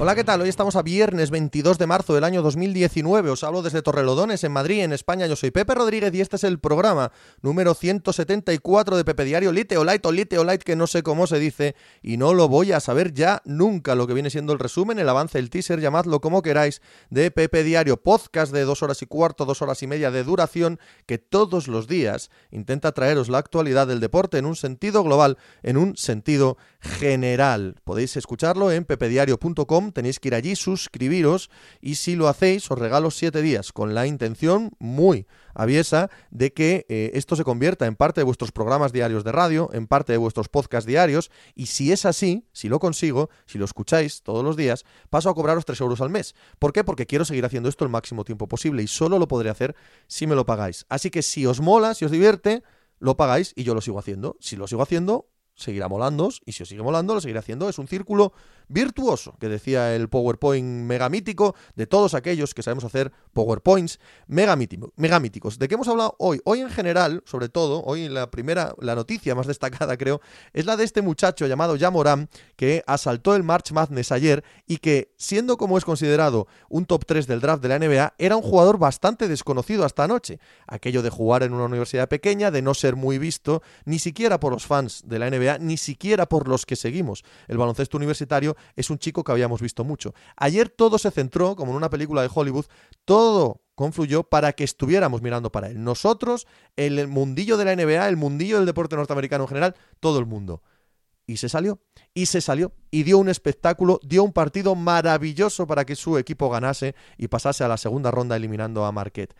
Hola, ¿qué tal? Hoy estamos a viernes 22 de marzo del año 2019. Os hablo desde Torrelodones, en Madrid, en España. Yo soy Pepe Rodríguez y este es el programa número 174 de Pepe Diario Lite o Light o Lite o Light, que no sé cómo se dice y no lo voy a saber ya nunca. Lo que viene siendo el resumen, el avance, el teaser, llamadlo como queráis, de Pepe Diario, podcast de dos horas y cuarto, dos horas y media de duración, que todos los días intenta traeros la actualidad del deporte en un sentido global, en un sentido general. Podéis escucharlo en pepediario.com, tenéis que ir allí, suscribiros y si lo hacéis os regalo 7 días con la intención muy aviesa de que eh, esto se convierta en parte de vuestros programas diarios de radio, en parte de vuestros podcasts diarios y si es así, si lo consigo, si lo escucháis todos los días, paso a cobraros 3 euros al mes. ¿Por qué? Porque quiero seguir haciendo esto el máximo tiempo posible y solo lo podré hacer si me lo pagáis. Así que si os mola, si os divierte, lo pagáis y yo lo sigo haciendo. Si lo sigo haciendo, seguirá molando y si os sigue molando lo seguiré haciendo. Es un círculo virtuoso, que decía el PowerPoint megamítico de todos aquellos que sabemos hacer PowerPoints megamíticos. ¿De qué hemos hablado hoy? Hoy en general, sobre todo, hoy la primera, la noticia más destacada creo, es la de este muchacho llamado Jamoram que asaltó el March Madness ayer y que, siendo como es considerado un top 3 del draft de la NBA, era un jugador bastante desconocido hasta anoche. Aquello de jugar en una universidad pequeña, de no ser muy visto, ni siquiera por los fans de la NBA, ni siquiera por los que seguimos el baloncesto universitario, es un chico que habíamos visto mucho. Ayer todo se centró, como en una película de Hollywood, todo confluyó para que estuviéramos mirando para él. Nosotros, el mundillo de la NBA, el mundillo del deporte norteamericano en general, todo el mundo. Y se salió, y se salió, y dio un espectáculo, dio un partido maravilloso para que su equipo ganase y pasase a la segunda ronda eliminando a Marquette.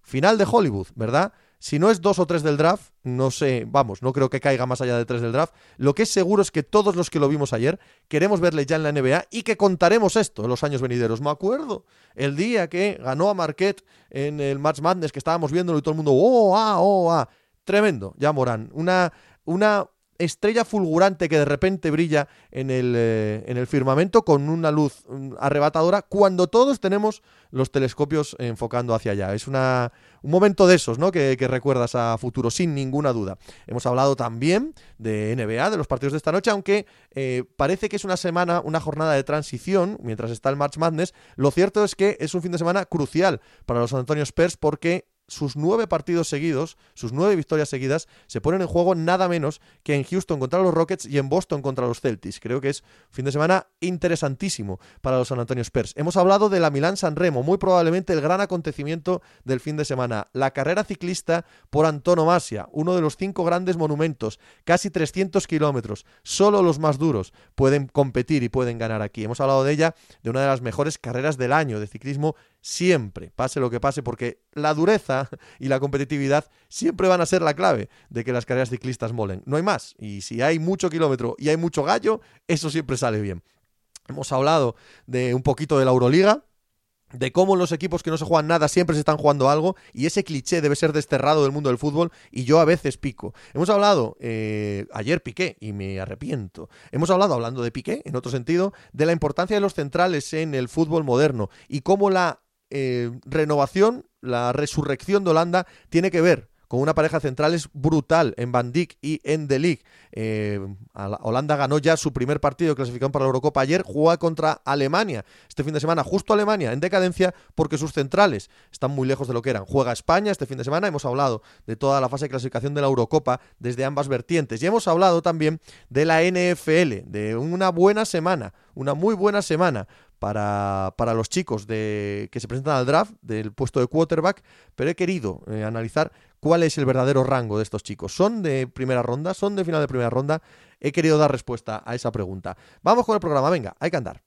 Final de Hollywood, ¿verdad? Si no es dos o tres del draft, no sé, vamos, no creo que caiga más allá de tres del draft. Lo que es seguro es que todos los que lo vimos ayer queremos verle ya en la NBA y que contaremos esto en los años venideros. Me acuerdo el día que ganó a Marquette en el Match Madness, que estábamos viéndolo y todo el mundo, oh, ah, oh, ah. Tremendo, ya Morán. Una, una estrella fulgurante que de repente brilla en el, eh, en el firmamento con una luz mm, arrebatadora cuando todos tenemos los telescopios enfocando hacia allá. Es una, un momento de esos, ¿no? Que, recuerdas a futuro, sin ninguna duda. Hemos hablado también de NBA, de los partidos de esta noche, aunque eh, parece que es una semana, una jornada de transición, mientras está el March Madness. Lo cierto es que es un fin de semana crucial para los San Antonio Spurs porque sus nueve partidos seguidos, sus nueve victorias seguidas, se ponen en juego nada menos que en Houston contra los Rockets y en Boston contra los Celtics. Creo que es fin de semana interesantísimo para los San Antonio Spurs. Hemos hablado de la Milán San Remo, muy probablemente el gran acontecimiento del fin de semana. La carrera ciclista por antonomasia, uno de los cinco grandes monumentos, casi 300 kilómetros. Solo los más duros pueden competir y pueden ganar aquí. Hemos hablado de ella, de una de las mejores carreras del año de ciclismo siempre, pase lo que pase, porque la dureza y la competitividad siempre van a ser la clave de que las carreras ciclistas molen. No hay más. Y si hay mucho kilómetro y hay mucho gallo, eso siempre sale bien. Hemos hablado de un poquito de la Euroliga, de cómo los equipos que no se juegan nada siempre se están jugando algo y ese cliché debe ser desterrado del mundo del fútbol y yo a veces pico. Hemos hablado, eh, ayer piqué y me arrepiento, hemos hablado, hablando de piqué en otro sentido, de la importancia de los centrales en el fútbol moderno y cómo la eh, renovación, la resurrección de Holanda tiene que ver con una pareja central es brutal en Van y en The League. Eh, Holanda ganó ya su primer partido de clasificación para la Eurocopa ayer, juega contra Alemania este fin de semana, justo Alemania en decadencia porque sus centrales están muy lejos de lo que eran. Juega España este fin de semana, hemos hablado de toda la fase de clasificación de la Eurocopa desde ambas vertientes y hemos hablado también de la NFL, de una buena semana, una muy buena semana para, para, los chicos de, que se presentan al draft del puesto de quarterback, pero he querido eh, analizar cuál es el verdadero rango de estos chicos. ¿Son de primera ronda? ¿Son de final de primera ronda? He querido dar respuesta a esa pregunta. Vamos con el programa, venga, hay que andar.